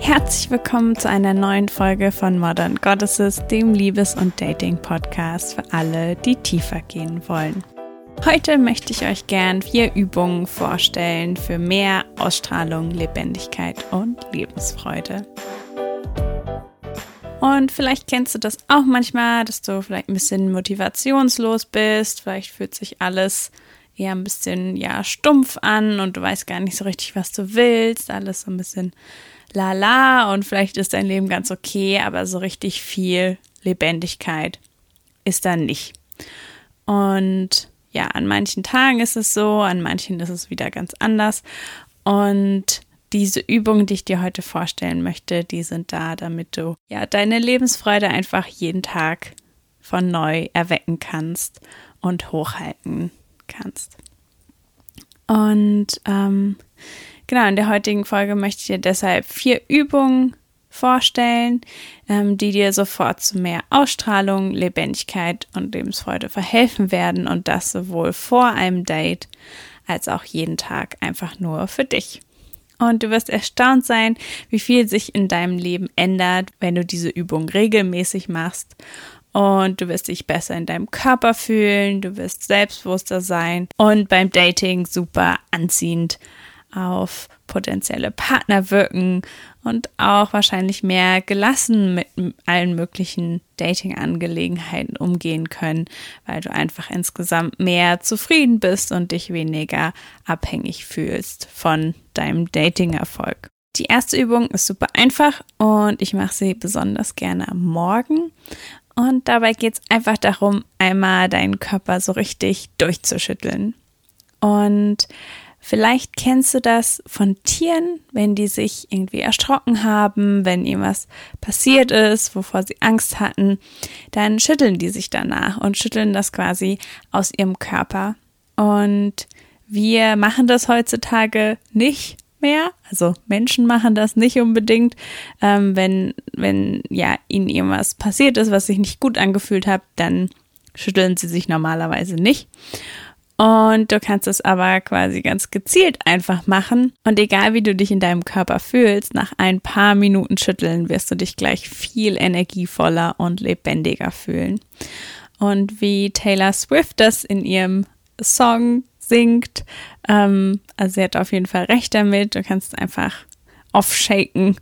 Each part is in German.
Herzlich willkommen zu einer neuen Folge von Modern Goddesses, dem Liebes- und Dating-Podcast für alle, die tiefer gehen wollen. Heute möchte ich euch gern vier Übungen vorstellen für mehr Ausstrahlung, Lebendigkeit und Lebensfreude. Und vielleicht kennst du das auch manchmal, dass du vielleicht ein bisschen motivationslos bist, vielleicht fühlt sich alles eher ein bisschen ja stumpf an und du weißt gar nicht so richtig, was du willst, alles so ein bisschen lala und vielleicht ist dein Leben ganz okay, aber so richtig viel Lebendigkeit ist da nicht. Und ja, an manchen Tagen ist es so, an manchen ist es wieder ganz anders. Und diese Übungen, die ich dir heute vorstellen möchte, die sind da, damit du ja deine Lebensfreude einfach jeden Tag von neu erwecken kannst und hochhalten kannst. Und ähm, Genau, in der heutigen Folge möchte ich dir deshalb vier Übungen vorstellen, ähm, die dir sofort zu mehr Ausstrahlung, Lebendigkeit und Lebensfreude verhelfen werden und das sowohl vor einem Date als auch jeden Tag einfach nur für dich. Und du wirst erstaunt sein, wie viel sich in deinem Leben ändert, wenn du diese Übung regelmäßig machst. Und du wirst dich besser in deinem Körper fühlen, du wirst selbstbewusster sein und beim Dating super anziehend auf potenzielle Partner wirken und auch wahrscheinlich mehr gelassen mit allen möglichen Dating-Angelegenheiten umgehen können, weil du einfach insgesamt mehr zufrieden bist und dich weniger abhängig fühlst von deinem Dating-Erfolg. Die erste Übung ist super einfach und ich mache sie besonders gerne am Morgen. Und dabei geht es einfach darum, einmal deinen Körper so richtig durchzuschütteln. Und Vielleicht kennst du das von Tieren, wenn die sich irgendwie erschrocken haben, wenn irgendwas passiert ist, wovor sie Angst hatten, dann schütteln die sich danach und schütteln das quasi aus ihrem Körper. Und wir machen das heutzutage nicht mehr. Also Menschen machen das nicht unbedingt. Ähm, wenn, wenn ja ihnen irgendwas passiert ist, was sich nicht gut angefühlt hat, dann schütteln sie sich normalerweise nicht. Und du kannst es aber quasi ganz gezielt einfach machen. Und egal wie du dich in deinem Körper fühlst, nach ein paar Minuten Schütteln wirst du dich gleich viel energievoller und lebendiger fühlen. Und wie Taylor Swift das in ihrem Song singt, ähm, also sie hat auf jeden Fall recht damit. Du kannst einfach offshaken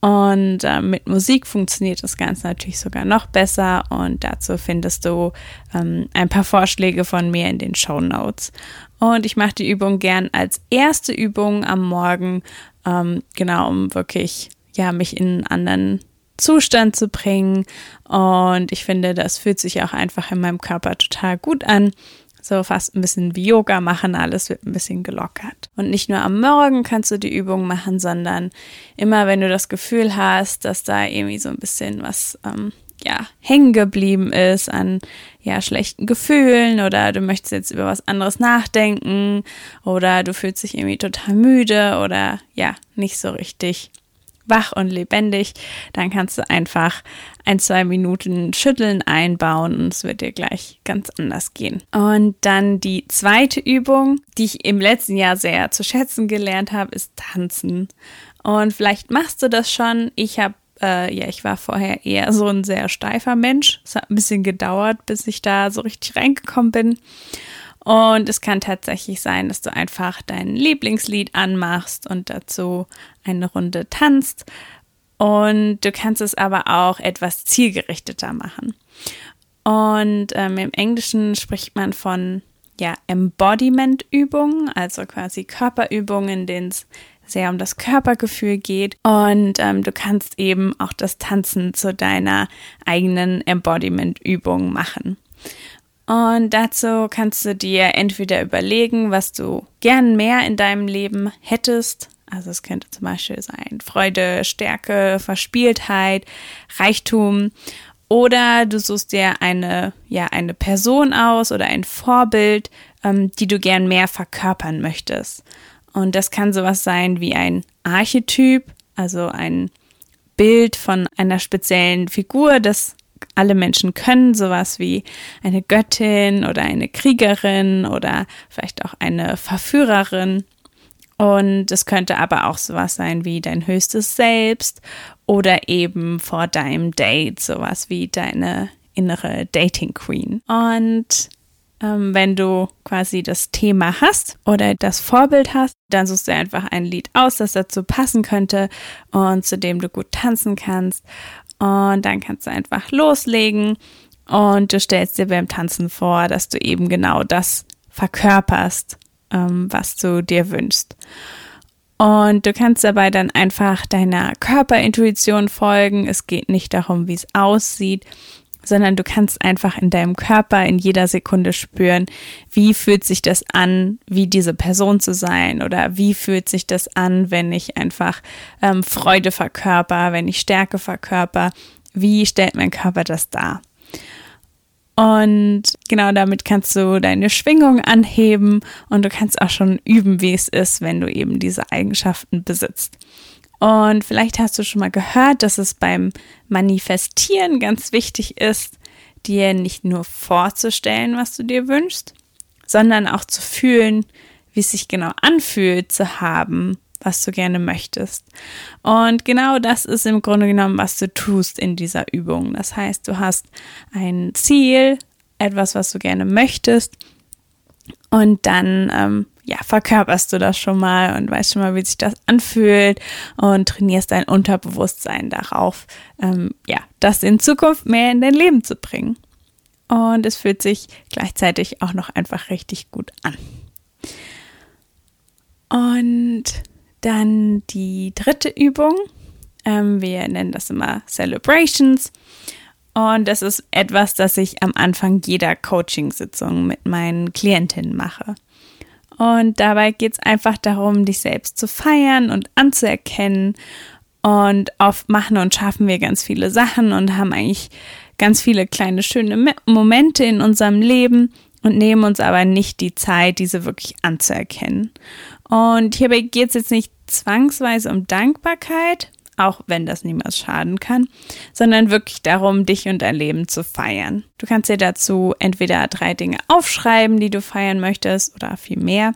und äh, mit Musik funktioniert das Ganze natürlich sogar noch besser. Und dazu findest du ähm, ein paar Vorschläge von mir in den Show Notes. Und ich mache die Übung gern als erste Übung am Morgen, ähm, genau, um wirklich ja mich in einen anderen Zustand zu bringen. Und ich finde, das fühlt sich auch einfach in meinem Körper total gut an so fast ein bisschen wie Yoga machen, alles wird ein bisschen gelockert. Und nicht nur am Morgen kannst du die Übung machen, sondern immer, wenn du das Gefühl hast, dass da irgendwie so ein bisschen was ähm, ja, hängen geblieben ist an ja, schlechten Gefühlen oder du möchtest jetzt über was anderes nachdenken oder du fühlst dich irgendwie total müde oder ja, nicht so richtig wach und lebendig, dann kannst du einfach ein, zwei Minuten Schütteln einbauen und es wird dir gleich ganz anders gehen. Und dann die zweite Übung, die ich im letzten Jahr sehr zu schätzen gelernt habe, ist Tanzen. Und vielleicht machst du das schon. Ich habe äh, ja, ich war vorher eher so ein sehr steifer Mensch. Es hat ein bisschen gedauert, bis ich da so richtig reingekommen bin. Und es kann tatsächlich sein, dass du einfach dein Lieblingslied anmachst und dazu eine Runde tanzt. Und du kannst es aber auch etwas zielgerichteter machen. Und ähm, im Englischen spricht man von ja, Embodiment-Übungen, also quasi Körperübungen, in denen es sehr um das Körpergefühl geht. Und ähm, du kannst eben auch das Tanzen zu deiner eigenen Embodiment-Übung machen. Und dazu kannst du dir entweder überlegen, was du gern mehr in deinem Leben hättest. Also es könnte zum Beispiel sein Freude, Stärke, Verspieltheit, Reichtum. Oder du suchst dir eine, ja, eine Person aus oder ein Vorbild, ähm, die du gern mehr verkörpern möchtest. Und das kann sowas sein wie ein Archetyp, also ein Bild von einer speziellen Figur, das alle Menschen können sowas wie eine Göttin oder eine Kriegerin oder vielleicht auch eine Verführerin. Und es könnte aber auch sowas sein wie dein höchstes Selbst oder eben vor deinem Date sowas wie deine innere Dating Queen. Und wenn du quasi das Thema hast oder das Vorbild hast, dann suchst du einfach ein Lied aus, das dazu passen könnte und zu dem du gut tanzen kannst. Und dann kannst du einfach loslegen und du stellst dir beim Tanzen vor, dass du eben genau das verkörperst, ähm, was du dir wünschst. Und du kannst dabei dann einfach deiner Körperintuition folgen. Es geht nicht darum, wie es aussieht, sondern du kannst einfach in deinem Körper in jeder Sekunde spüren, wie fühlt sich das an, wie diese Person zu sein oder wie fühlt sich das an, wenn ich einfach ähm, Freude verkörper, wenn ich Stärke verkörper, wie stellt mein Körper das dar? Und genau damit kannst du deine Schwingung anheben und du kannst auch schon üben, wie es ist, wenn du eben diese Eigenschaften besitzt. Und vielleicht hast du schon mal gehört, dass es beim Manifestieren ganz wichtig ist, dir nicht nur vorzustellen, was du dir wünschst, sondern auch zu fühlen, wie es sich genau anfühlt zu haben, was du gerne möchtest. Und genau das ist im Grunde genommen, was du tust in dieser Übung. Das heißt, du hast ein Ziel, etwas, was du gerne möchtest, und dann ähm, ja, verkörperst du das schon mal und weißt schon mal, wie sich das anfühlt und trainierst dein Unterbewusstsein darauf, ähm, ja, das in Zukunft mehr in dein Leben zu bringen. Und es fühlt sich gleichzeitig auch noch einfach richtig gut an. Und dann die dritte Übung. Ähm, wir nennen das immer Celebrations. Und das ist etwas, das ich am Anfang jeder Coaching-Sitzung mit meinen Klientinnen mache. Und dabei geht es einfach darum, dich selbst zu feiern und anzuerkennen. Und oft machen und schaffen wir ganz viele Sachen und haben eigentlich ganz viele kleine schöne Momente in unserem Leben und nehmen uns aber nicht die Zeit, diese wirklich anzuerkennen. Und hierbei geht es jetzt nicht zwangsweise um Dankbarkeit, auch wenn das niemals schaden kann, sondern wirklich darum, dich und dein Leben zu feiern. Du kannst dir dazu entweder drei Dinge aufschreiben, die du feiern möchtest oder viel mehr,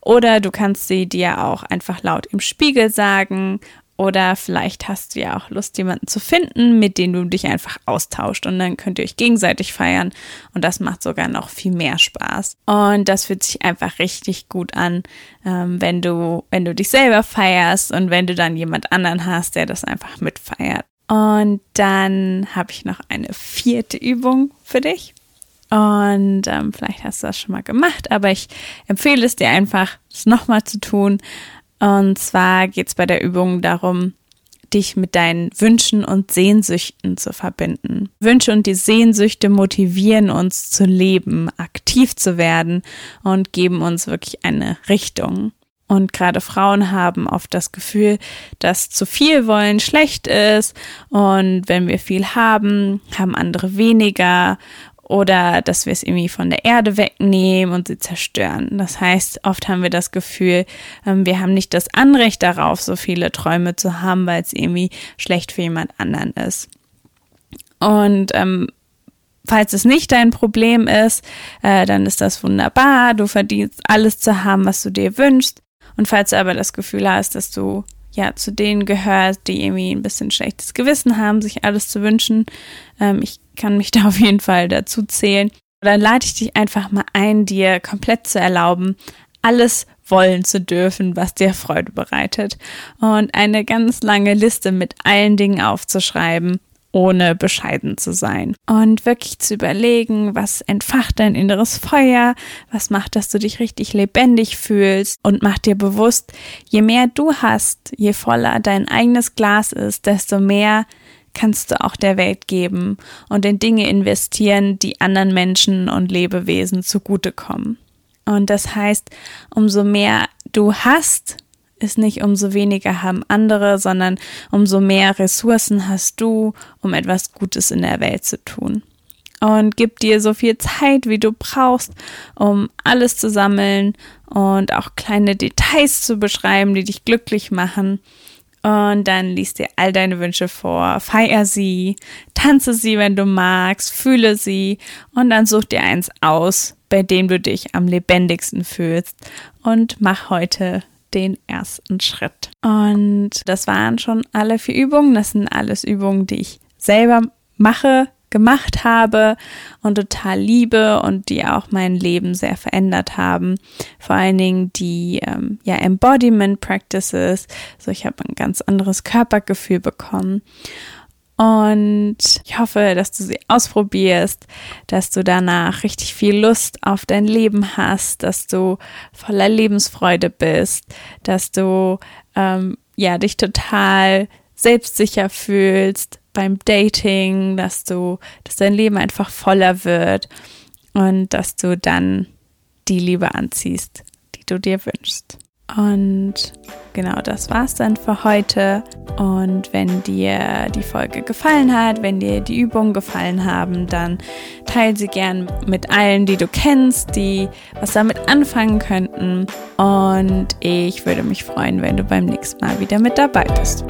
oder du kannst sie dir auch einfach laut im Spiegel sagen oder vielleicht hast du ja auch Lust, jemanden zu finden, mit dem du dich einfach austauscht und dann könnt ihr euch gegenseitig feiern und das macht sogar noch viel mehr Spaß. Und das fühlt sich einfach richtig gut an, ähm, wenn du, wenn du dich selber feierst und wenn du dann jemand anderen hast, der das einfach mitfeiert. Und dann habe ich noch eine vierte Übung für dich. Und ähm, vielleicht hast du das schon mal gemacht, aber ich empfehle es dir einfach, es nochmal zu tun. Und zwar geht es bei der Übung darum, dich mit deinen Wünschen und Sehnsüchten zu verbinden. Wünsche und die Sehnsüchte motivieren uns zu leben, aktiv zu werden und geben uns wirklich eine Richtung. Und gerade Frauen haben oft das Gefühl, dass zu viel wollen schlecht ist und wenn wir viel haben, haben andere weniger oder dass wir es irgendwie von der Erde wegnehmen und sie zerstören. Das heißt, oft haben wir das Gefühl, ähm, wir haben nicht das Anrecht darauf, so viele Träume zu haben, weil es irgendwie schlecht für jemand anderen ist. Und ähm, falls es nicht dein Problem ist, äh, dann ist das wunderbar. Du verdienst alles zu haben, was du dir wünschst. Und falls du aber das Gefühl hast, dass du ja zu denen gehörst, die irgendwie ein bisschen schlechtes Gewissen haben, sich alles zu wünschen, ähm, ich kann mich da auf jeden Fall dazu zählen. Dann lade ich dich einfach mal ein, dir komplett zu erlauben, alles wollen zu dürfen, was dir Freude bereitet. Und eine ganz lange Liste mit allen Dingen aufzuschreiben, ohne bescheiden zu sein. Und wirklich zu überlegen, was entfacht dein inneres Feuer, was macht, dass du dich richtig lebendig fühlst und mach dir bewusst, je mehr du hast, je voller dein eigenes Glas ist, desto mehr kannst du auch der Welt geben und in Dinge investieren, die anderen Menschen und Lebewesen zugutekommen. Und das heißt, umso mehr du hast, ist nicht umso weniger haben andere, sondern umso mehr Ressourcen hast du, um etwas Gutes in der Welt zu tun. Und gib dir so viel Zeit, wie du brauchst, um alles zu sammeln und auch kleine Details zu beschreiben, die dich glücklich machen Und dann liest dir all deine Wünsche vor, feier sie, tanze sie, wenn du magst, fühle sie. Und dann such dir eins aus, bei dem du dich am lebendigsten fühlst. Und mach heute den ersten Schritt. Und das waren schon alle vier Übungen. Das sind alles Übungen, die ich selber mache, gemacht habe und total liebe und die auch mein Leben sehr verändert haben. Vor allen Dingen die ähm, ja, Embodiment Practices. So, ich habe ein ganz anderes Körpergefühl bekommen. Und ich hoffe, dass du sie ausprobierst, dass du danach richtig viel Lust auf dein Leben hast, dass du voller Lebensfreude bist, dass du ähm, ja dich total selbstsicher fühlst beim Dating, dass du, dass dein Leben einfach voller wird und dass du dann die Liebe anziehst, die du dir wünschst. Und genau das war's dann für heute. Und wenn dir die Folge gefallen hat, wenn dir die Übungen gefallen haben, dann teile sie gern mit allen, die du kennst, die was damit anfangen könnten. Und ich würde mich freuen, wenn du beim nächsten Mal wieder mit dabei bist.